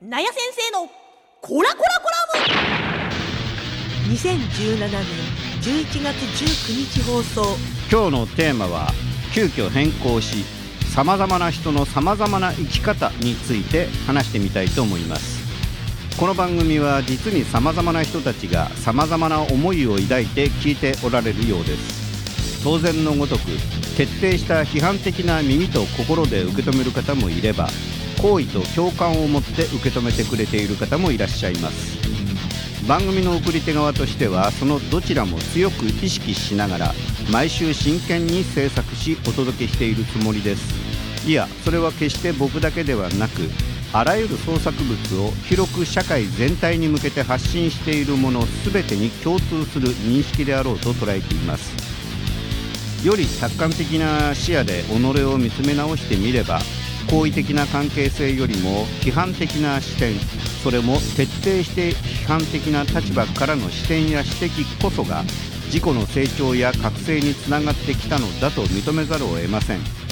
なや先生のコラコラコラム。2017年11月19日放送。今日のテーマは急遽変更しさまざまな人のさまざまな生き方について話してみたいと思います。この番組は実にさまざまな人たちがさまざまな思いを抱いて聞いておられるようです。当然のごとく徹底した批判的な耳と心で受け止める方もいれば好意と共感を持って受け止めてくれている方もいらっしゃいます。番組の送り手側としてはそのどちらも強く意識しながら毎週真剣に制作しお届けしているつもりです。いやそれは決して僕だけではなくあらゆる創作物を広く社会全体に向けて発信しているもの全てに共通する認識であろうと捉えています。より客観的な視野で己を見つめ直してみれば好意的な関係性よりも批判的な視点それも徹底して批判的な立場からの視点や指摘こそが自己の成長や覚醒につながってきたのだと認めざるを得ません。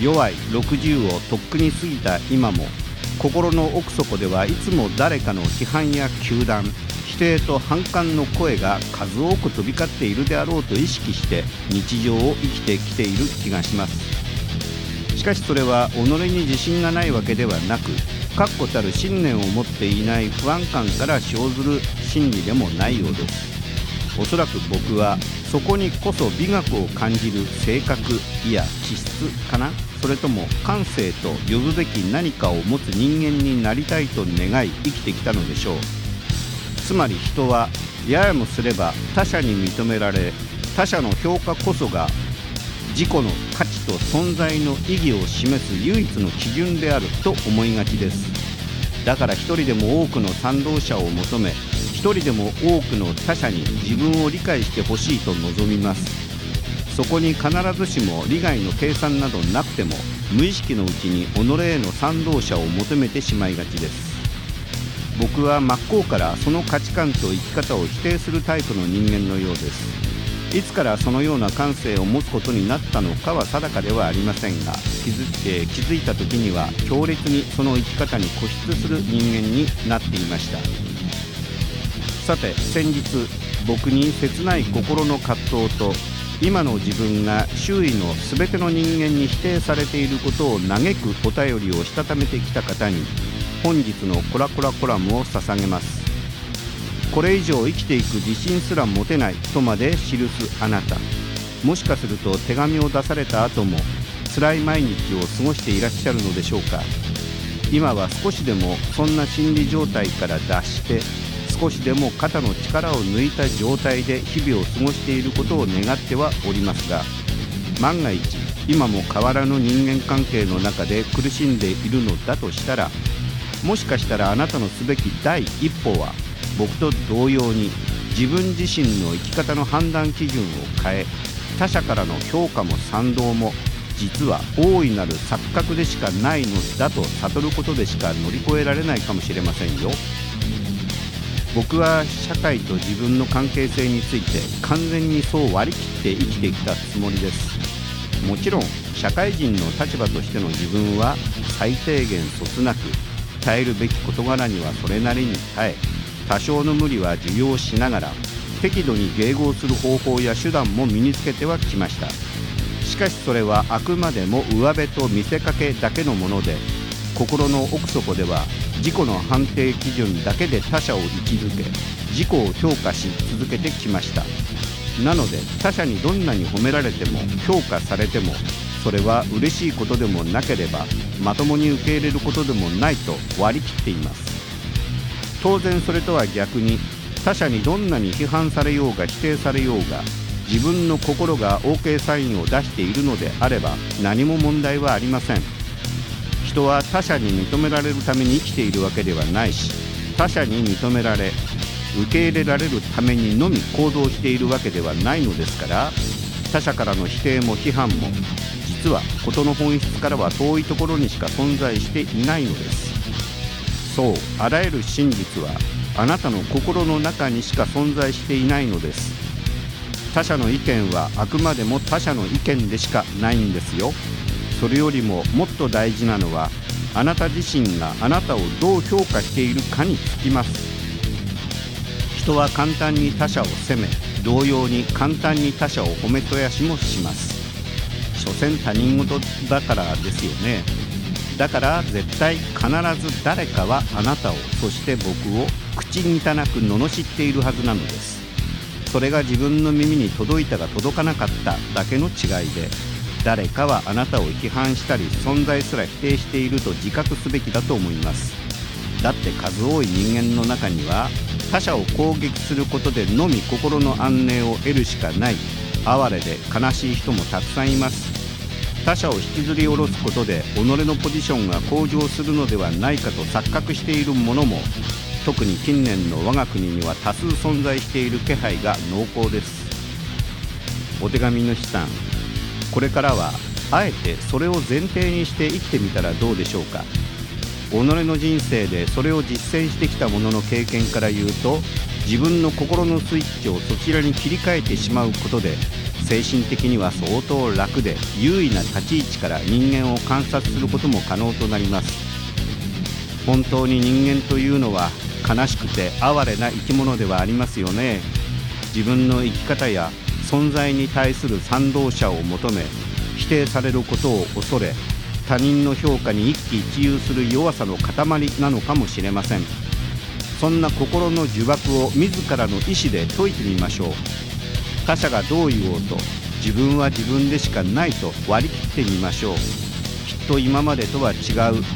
弱い60をとっくに過ぎた今も心の奥底ではいつも誰かの批判や糾弾否定と反感の声が数多く飛び交っているであろうと意識して日常を生きてきている気がします。かしそれは己に自信がないわけではなく確固たる信念を持っていない不安感から生ずる心理でもないようです。おそらく僕はそこにこそ美学を感じる性格いや気質かな？それとも感性と呼ぶべき何かを持つ人間になりたいと願い生きてきたのでしょう。つまり人はややもすれば他者に認められ他者の評価こそが自己の価値と存在の意義を示す唯一の基準であると思いがちです。だから一人でも多くの賛同者を求め一人でも多くの他者に自分を理解してほしいと望みます。そこに必ずしも利害の計算などなくても無意識のうちに己への賛同者を求めてしまいがちです。僕は真っ向からその価値観と生き方を否定するタイプの人間のようです。いつからそのような感性を持つことになったのかは定かではありませんが気づ,、えー、気づいた時には強烈にその生き方に固執する人間になっていました。さて先日僕に切ない心の葛藤と今の自分が周囲の全ての人間に否定されていることを嘆くお便りをしたためてきた方に本日のコラコラコラムを捧げます。これ以上生きていく自信すら持てないとまで記すあなた。もしかすると手紙を出された後も辛い毎日を過ごしていらっしゃるのでしょうか。今は少しでもそんな心理状態から脱して少しでも肩の力を抜いた状態で日々を過ごしていることを願ってはおりますが万が一今も変わらぬ人間関係の中で苦しんでいるのだとしたらもしかしたらあなたのすべき第一歩は僕と同様に自分自身の生き方の判断基準を変え他者からの評価も賛同も実は大いなる錯覚でしかないのだと悟ることでしか乗り越えられないかもしれませんよ。僕は社会と自分の関係性について完全にそう割り切って生きてきたつもりです。もちろん社会人の立場としての自分は最低限そつなく耐えるべき事柄にはそれなりに耐え多少の無理は受容しながら適度に迎合する方法や手段も身につけてはきました。しかしそれはあくまでも上辺と見せかけだけのもので心の奥底では自己の判定基準だけで他者を位置づけ自己を評価し続けてきました。なので他者にどんなに褒められても評価されてもそれは嬉しいことでもなければまともに受け入れることでもないと割り切っています。当然それとは逆に他者にどんなに批判されようが否定されようが自分の心が OK サインを出しているのであれば何も問題はありません。人は他者に認められるために生きているわけではないし他者に認められ受け入れられるためにのみ行動しているわけではないのですから他者からの否定も批判も実は事の本質からは遠いところにしか存在していないのです。そうあらゆる真実はあなたの心の中にしか存在していないのです。他者の意見はあくまでも他者の意見でしかないんですよ。それよりももっと大事なのはあなた自身があなたをどう評価しているかにつきます。人は簡単に他者を責め同様に簡単に他者を褒めとやしもします。所詮他人事だからですよね。だから絶対必ず誰かはあなたをそして僕を口に汚く罵っているはずなのです。それが自分の耳に届いたが届かなかっただけの違いで誰かはあなたを批判したり存在すら否定していると自覚すべきだと思います。だって数多い人間の中には他者を攻撃することでのみ心の安寧を得るしかない。哀れで悲しい人もたくさんいます。他者を引きずり下ろすことで己のポジションが向上するのではないかと錯覚している者も特に近年の我が国には多数存在している気配が濃厚です。お手紙の資産これからはあえてそれを前提にして生きてみたらどうでしょうか。己の人生でそれを実践してきた者の経験から言うと自分の心のスイッチをそちらに切り替えてしまうことで精神的には相当楽で優位な立ち位置から人間を観察することも可能となります。本当に人間というのは悲しくて哀れな生き物ではありますよね。自分の生き方や存在に対する賛同者を求め否定されることを恐れ他人の評価に一喜一憂する弱さの塊なのかもしれません。そんな心の呪縛を自らの意思で解いてみましょう。他者がどう言おうと自分は自分でしかないと割り切ってみましょう。きっと今までとは違う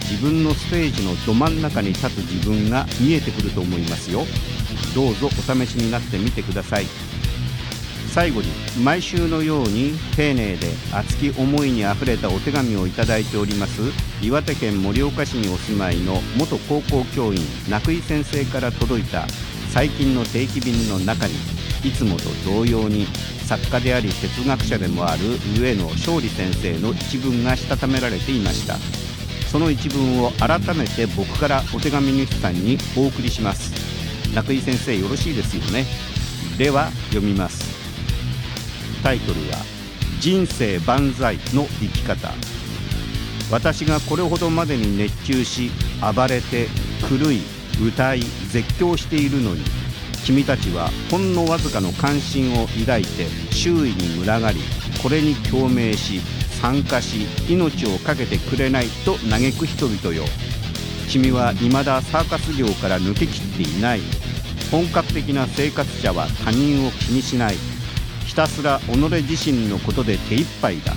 自分のステージのど真ん中に立つ自分が見えてくると思いますよ。どうぞお試しになってみてください。最後に毎週のように丁寧で熱き思いにあふれたお手紙をいただいております岩手県盛岡市にお住まいの元高校教員名井先生から届いた最近の定期便の中にいつもと同様に作家であり哲学者でもある上野勝利先生の一文がしたためられていました。その一文を改めて僕からお手紙主さんにお送りします。名井先生よろしいですよね？では読みます。タイトルは「人生万歳の生き方」私がこれほどまでに熱中し暴れて狂い歌い絶叫しているのに君たちはほんのわずかの関心を抱いて周囲に群がりこれに共鳴し参加し命を懸けてくれないと嘆く人々よ。君は未だサーカス業から抜けきっていない。本格的な生活者は他人を気にしない。ひたすら己自身のことで手一杯だ。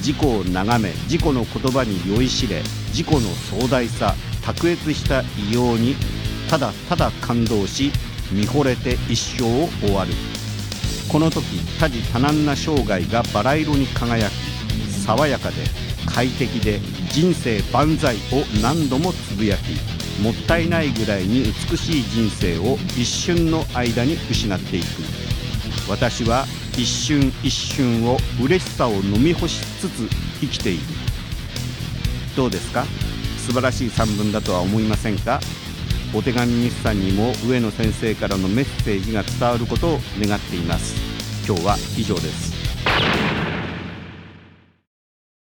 自己を眺め自己の言葉に酔いしれ自己の壮大さ卓越した異様にただただ感動し見惚れて一生を終わる。この時多事多難な生涯がバラ色に輝き爽やかで快適で人生万歳を何度もつぶやきもったいないぐらいに美しい人生を一瞬の間に失っていく。私は一瞬一瞬を嬉しさを飲み干しつつ生きている。どうですか？素晴らしい散文だとは思いませんか？お手紙日産にも上野先生からのメッセージが伝わることを願っています。今日は以上です。